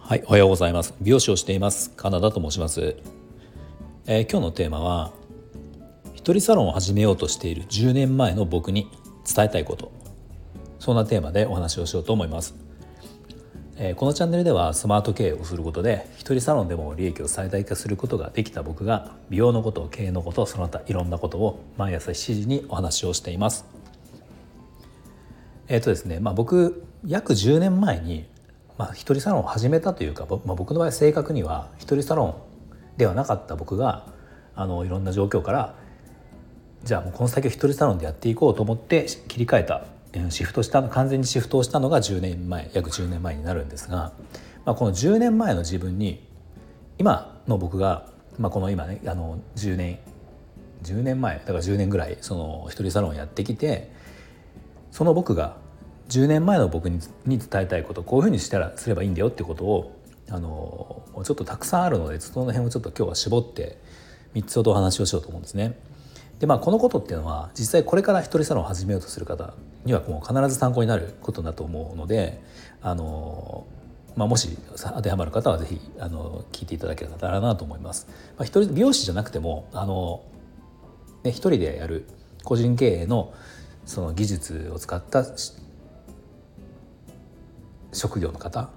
はい、おはようございます。美容師をしています。カナダと申します。えー、今日のテーマは一人サロンを始めようとしている10年前の僕に伝えたいことそんなテーマでお話をしようと思います。えー、このチャンネルではスマート経営をすることで一人サロンでも利益を最大化することができた僕が美容のこと経営のことその他いろんなことを毎朝7時にお話をしています。えっ、ー、とですね、まあ、僕約10年前に、まあ、一人サロンを始めたというか、まあ、僕の場合正確には一人サロンではなかった僕があのいろんな状況からじゃあもうこの先を一人サロンでやっていこうと思って切り替えたシフトした完全にシフトをしたのが10年前約10年前になるんですが、まあ、この10年前の自分に今の僕が、まあ、この今ねあの10年10年前だから10年ぐらいその一人サロンをやってきてその僕が10年前の僕に伝えたいことこういうふうにしたらすればいいんだよってことをあのちょっとたくさんあるのでその辺をちょっと今日は絞って3つほどお話をしようと思うんですね。でまあこのことっていうのは実際これから一人サロンを始めようとする方にはもう必ず参考になることだと思うのであの、まあ、もし当てはまる方は是非あの聞いていただけたらなと思います。まあ、一人美容師じゃなくてもあの、ね、一人でやる個人経営のその技術を使った職業の方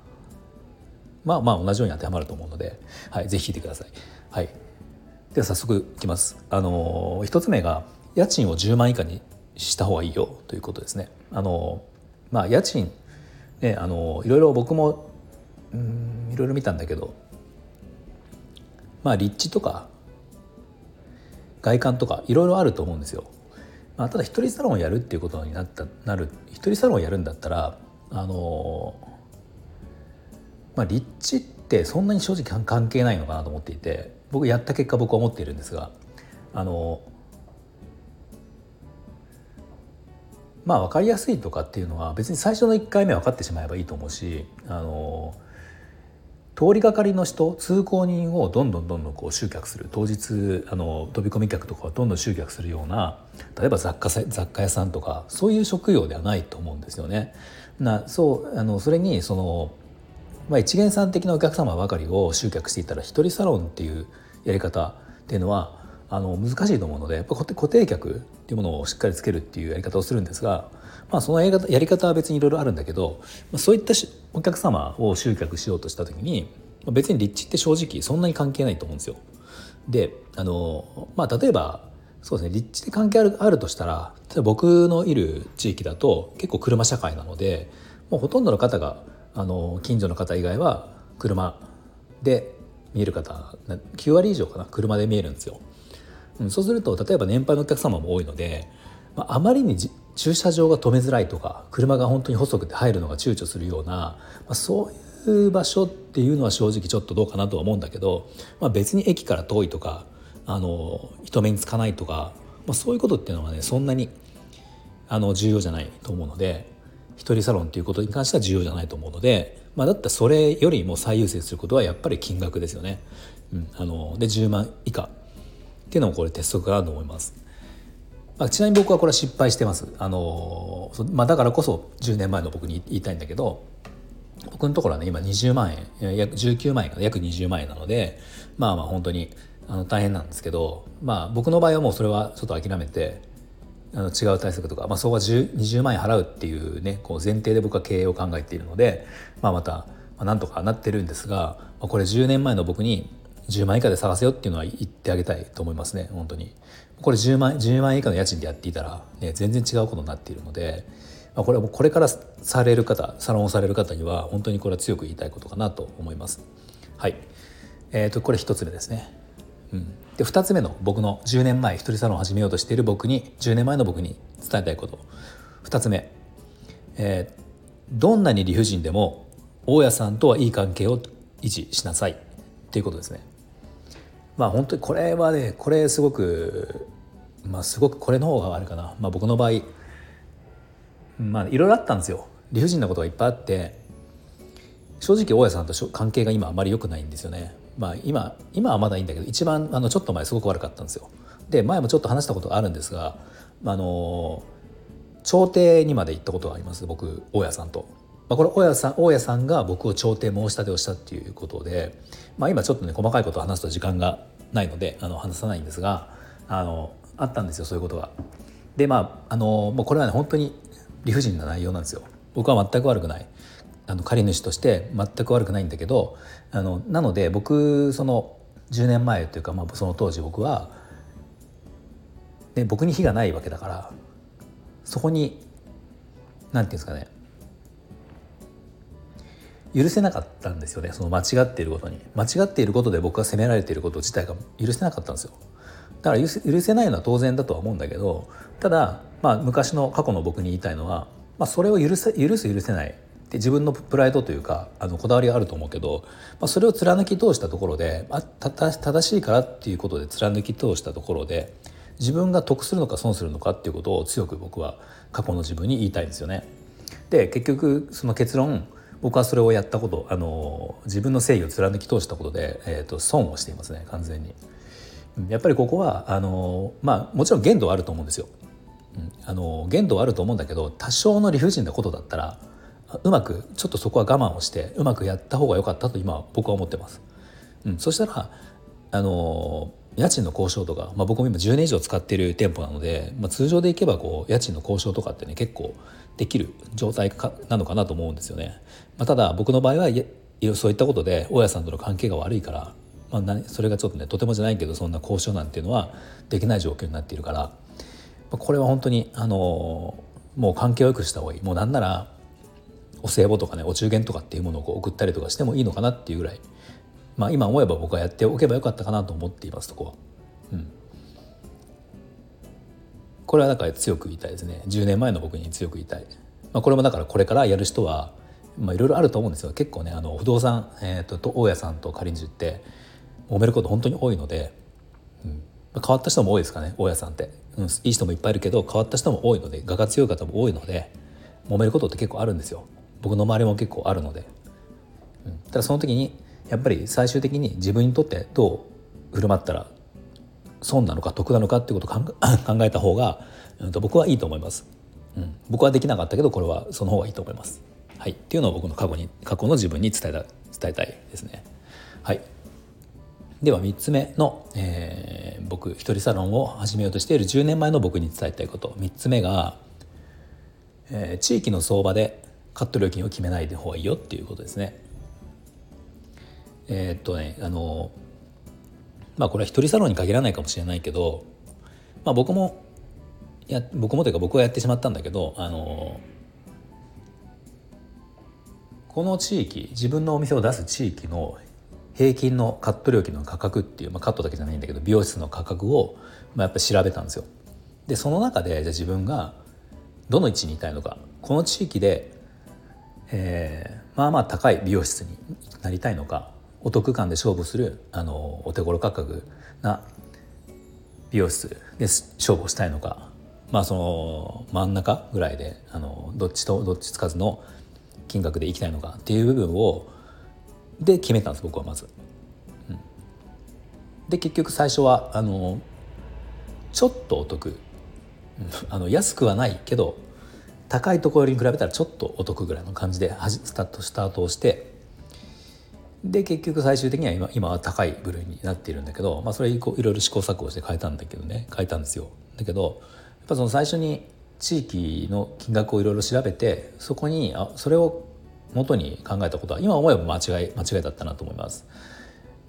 まあまあ同じように当てはまると思うので、はい、ぜひ聞いてください。はい、では早速いきます。あの一つ目が家賃を10万以下にした方がいいよということですね。あのまあ家賃ねあのいろいろ僕もうんいろいろ見たんだけどまあ立地とか外観とかいろいろあると思うんですよ。まあ、ただ一人サロンをやるっていうことになったなる一人サロンをやるんだったらあのまあ立地ってそんなに正直関係ないのかなと思っていて僕やった結果僕は思っているんですがあのまあ分かりやすいとかっていうのは別に最初の1回目分かってしまえばいいと思うしあの通りがかりの人通行人をどんどんどんどんこう集客する当日あの飛び込み客とかをどんどん集客するような例えば雑貨雑貨屋さんとかそういう職業ではないと思うんですよね。なそうあのそれにそのまあ、一元さん的なお客様ばかりを集客していたら一人サロンっていうやり方っていうのはあの難しいと思うのでやっぱ固定客っていうものをしっかりつけるっていうやり方をするんですが、まあ、そのやり方は別にいろいろあるんだけど、まあ、そういったお客様を集客しようとした時に別に立地って正直そんなに関係ないと思うんですよ。であの、まあ、例えばそうですね立地で関係あるあるとしたら例えば僕のいる地域だと結構車社会なのでもうほとんどの方があの近所の方以外は車で見える方9割以上かな車で見えるんですよ。うん、そうすると例えば年配のお客様も多いので、まあ、まりに駐車場が止めづらいとか車が本当に細くて入るのが躊躇するような、まあ、そういう場所っていうのは正直ちょっとどうかなとは思うんだけど、まあ、別に駅から遠いとかあの人目につかないとか、まあ、そういうことっていうのはねそんなにあの重要じゃないと思うので一人サロンっていうことに関しては重要じゃないと思うので、まあ、だったらそれよりも最優先することはやっぱり金額ですよね。うん、あので10万以下っていうのもこれ鉄則かなと思います。まあ、ちなみに僕はこれは失敗してます。あのまあ、だからこそ10年前の僕に言いたいんだけど僕のところはね今20万円約19万円か約20万円なのでまあまあ本当にあの大変なんですけどまあ僕の場合はもうそれはちょっと諦めてあの違う対策とか、まあ、そこは20万円払うっていうねこう前提で僕は経営を考えているので、まあ、また、まあ、なんとかなってるんですが、まあ、これ10年前の僕に10万以下で探せよっていうのは言ってあげたいと思いますね本当に。これ10万 ,10 万以下の家賃でやっていたら、ね、全然違うことになっているので、まあ、これはこれからされる方サロンをされる方には本当にこれは強く言いたいことかなと思います。はい。えーと、これ一つ目ですね。うん、で2つ目の僕の10年前一人サロンを始めようとしている僕に10年前の僕に伝えたいこと。2つ目、えー、どんなに理不尽でも大家さんとはいい関係を維持しなさい。っていうことですね。まあ本当にこれはねこれすごくまあすごくこれの方があるかな、まあ、僕の場合まあいろいろあったんですよ理不尽なことがいっぱいあって正直大家さんと関係が今あまり良くないんですよねまあ今今はまだいいんだけど一番あのちょっと前すごく悪かったんですよ。で前もちょっと話したことがあるんですがあの調停にまで行ったことがあります僕大家さんと。まあ、これ大家さん大家さんが僕を調停申し立てをしたっていうことで、まあ、今ちょっとね細かいことを話すと時間がないのであの話さないんですがあのあったんですよそういうことが。でまああのもうこれはね本当に理不尽な内容なんですよ。僕は全く悪くないあの借り主として全く悪くないんだけどあのなので僕その10年前というか、まあ、その当時僕は、で僕に非がないわけだからそこに何て言うんですかね許せなかったんですよねその間違っていることに間違っていることで僕が責められていること自体が許せなかったんですよだから許せないのは当然だとは思うんだけどただ、まあ、昔の過去の僕に言いたいのは、まあ、それを許せ許す許せないって自分のプライドというかあのこだわりがあると思うけど、まあ、それを貫き通したところで、まあ、正しいからっていうことで貫き通したところで自分が得するのか損するのかっていうことを強く僕は過去の自分に言いたいんですよね。で結局その結論僕はそれをやったことあの自分の正義を貫き通したことで、えーと、損をしていますね完全に。やっぱりここはあのまあもちろん限度はあると思うんですよ。うんあの限度はあると思うんだけど多少の理不尽なことだったらうまくちょっとそこは我慢をしてうまくやった方が良かったと今僕は思ってます。うん、そしたらあの家賃の交渉とか、まあ、僕も今10年以上使ってる店舗なので、まあ、通常でいけばこう家賃の交渉とかってね結構できる状態かなのかなと思うんですよね。まあ、ただ僕の場合はいそういったことで大家さんとの関係が悪いから、まあ、それがちょっとねとてもじゃないけどそんな交渉なんていうのはできない状況になっているから、まあ、これは本当にあのもう関係を良くした方がいい。もうなんならお歳暮とかねお中元とかっていうものをこう送ったりとかしてもいいのかなっていうぐらい。まあ今思えば僕はやっておけばよかったかなと思っていますそこは。うん、これはだから強く言いたいですね。10年前の僕に強く言いたい、まあ、これもだからこれからやる人はいろいろあると思うんですよ。結構ねあの不動産、えーと、と大家さんと仮にって揉めること本当に多いので、うん。まあ、変わった人も多いですかね大家さんって、うん、いい人もいっぱいいるけど変わった人も多いので我が強い方も多いので揉めることって結構あるんですよ。僕の周りも結構あるので、うん、ただその時にやっぱり最終的に自分にとってどう振る舞ったら損なのか得なのかっていうことを 考えた方が、うん、と僕はいいと思います、うん、僕はできなかったけどこれはその方がいいと思います。はい。っていうのを僕の過去に過去の自分に伝えた伝えたいですね。はい。では3つ目の、えー、僕一人サロンを始めようとしている10年前の僕に伝えたいこと。3つ目が、えー、地域の相場でカット料金を決めないで方がいいよっていうことですね。えー、っとねあのまあこれは一人サロンに限らないかもしれないけど、まあ、僕もや僕もというか僕はやってしまったんだけどあのこの地域自分のお店を出す地域の平均のカット料金の価格っていう、まあ、カットだけじゃないんだけど美容室の価格を、まあ、やっぱ調べたんですよ。でその中でじゃあ自分がどの位置にいたいのかこの地域でえー、まあまあ高い美容室になりたいのかお得感で勝負するあのお手頃価格な美容室で勝負をしたいのかまあその真ん中ぐらいであのどっちとどっちつかずの金額でいきたいのかっていう部分をで決めたんです僕はまず。うん、で結局最初はあのちょっとお得。あの安くはないけど高いところに比べたらちょっとお得ぐらいの感じでスタートスタートをしてで結局最終的には今今は高い部類になっているんだけど、まあ、それ以降いろいろ試行錯誤して変えたんだけどね変えたんですよ。だけどやっぱその最初に地域の金額をいろいろ調べてそこにあそれを元に考えたことは今思えば間違い間違いだったなと思います。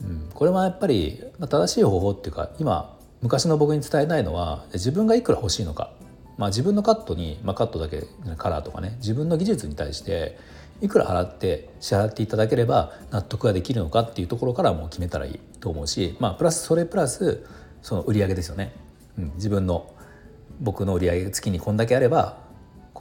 うん、これはやっぱり正しい方法っていうか今昔の僕に伝えたいのは自分がいくら欲しいのかまあ、自分のカットに、まあ、カットだけカラーとかね自分の技術に対していくら払って支払っていただければ納得ができるのかっていうところからもう決めたらいいと思うし、まあ、プラスそれプラスその売上ですよね、うん、自分の僕の売り上げ月にこんだけあれば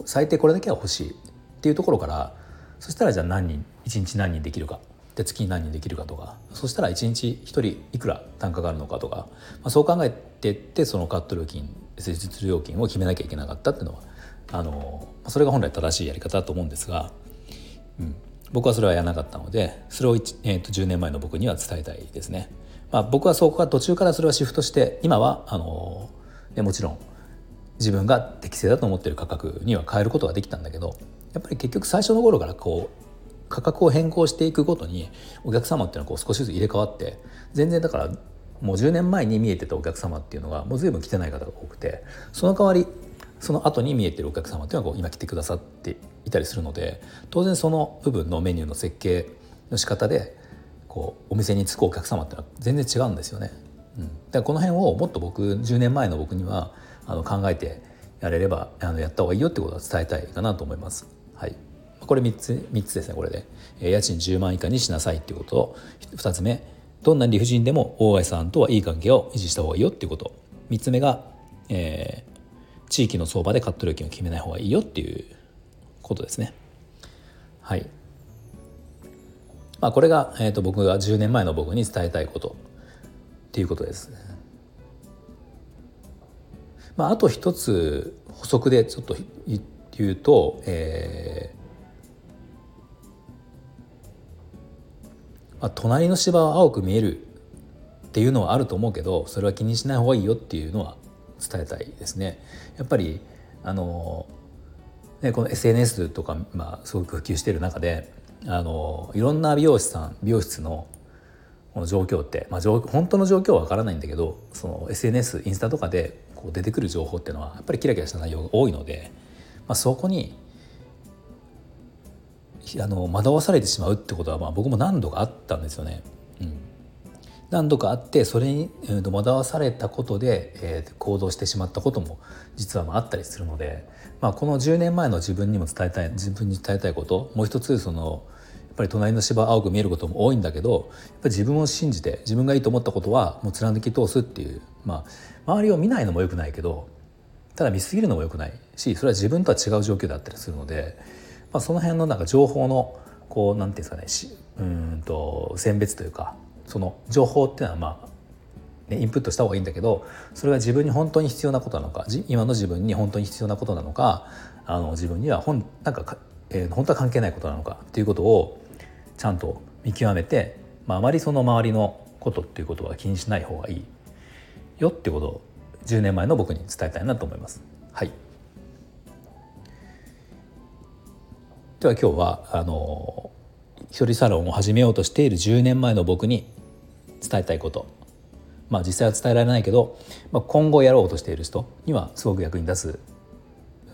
最低これだけは欲しいっていうところからそしたらじゃあ何人1日何人できるか。で月に何人できるかとか。そしたら1日1人いくら単価があるのかとか、まあ、そう考えてってそのカット料金施術料金を決めなきゃいけなかったっていうのはあのそれが本来正しいやり方だと思うんですが、うん、僕はそれはやらなかったのでそれを、えー、と10年前の僕には伝えたいですね。まあ、僕はそこから途中からそれはシフトして今はあのでもちろん自分が適正だと思ってる価格には変えることができたんだけどやっぱり結局最初の頃からこう価格を変更していくごとにお客様っていうのはこう少しずつ入れ替わって全然だからもう10年前に見えてたお客様っていうのがもう随分来てない方が多くてその代わりその後に見えてるお客様っていうのはこう今来てくださっていたりするので当然その部分のメニューの設計の仕方でこうお店に着くお客様っていうのは全然違うんですよね。うん、だからこの辺をもっと僕10年前の僕にはあの考えてやれればあのやった方がいいよってことは伝えたいかなと思います。はい、これ3つ ,3 つですねこれで、え家賃10万以下にしなさいっていうこと。と2つ目。どんな理不尽でも大貝さんとはいい関係を維持した方がいいよっていうこと。3つ目が、えー、地域の相場でカット料金を決めない方がいいよっていうことですね。はい。まあこれが、えーと、僕が10年前の僕に伝えたいことっていうことです。まああと一つ補足でちょっと言うと、えーまあ、隣の芝は青く見えるっていうのはあると思うけどそれは気にしない方がいいよっていうのは伝えたいですね。やっぱりあのね、この SNS とか、まあ、すごく普及している中であのいろんな美容師さん美容室のこの状況って、まあ、本当の状況は分からないんだけどその SNS インスタとかでこう出てくる情報っていうのはやっぱりキラキラした内容が多いので、まあ、そこにあの惑わされてしまうってことはまあ僕も何度かあったんですよね。何度かあってそれに、惑わされたことで、えー、行動してしまったことも実はまああったりするので、まあ、この10年前の自分にも伝えたい自分に伝えたいこともう一つそのやっぱり隣の芝青く見えることも多いんだけどやっぱり自分を信じて自分がいいと思ったことはもう貫き通すっていう、まあ、周りを見ないのもよくないけどただ見すぎるのもよくないしそれは自分とは違う状況だったりするので。まあ、その辺のなんか情報のこうなんていうんですかねうんと選別というかその情報っていうのはまあ、インプットした方がいいんだけどそれが自分に本当に必要なことなのか今の自分に本当に必要なことなのかあの自分には本なんかえー、本当は関係ないことなのかっていうことをちゃんと見極めて、まあ、あまりその周りのことっていうことは気にしない方がいいよってことを10年前の僕に伝えたいなと思います。はいでは今日はあの一人サロンを始めようとしている10年前の僕に伝えたいことまあ実際は伝えられないけど、まあ、今後やろうとしている人にはすごく役に立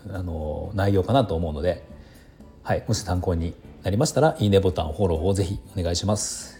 つあの内容かなと思うので、はい、もし参考になりましたらいいねボタンフォローをぜひお願いします。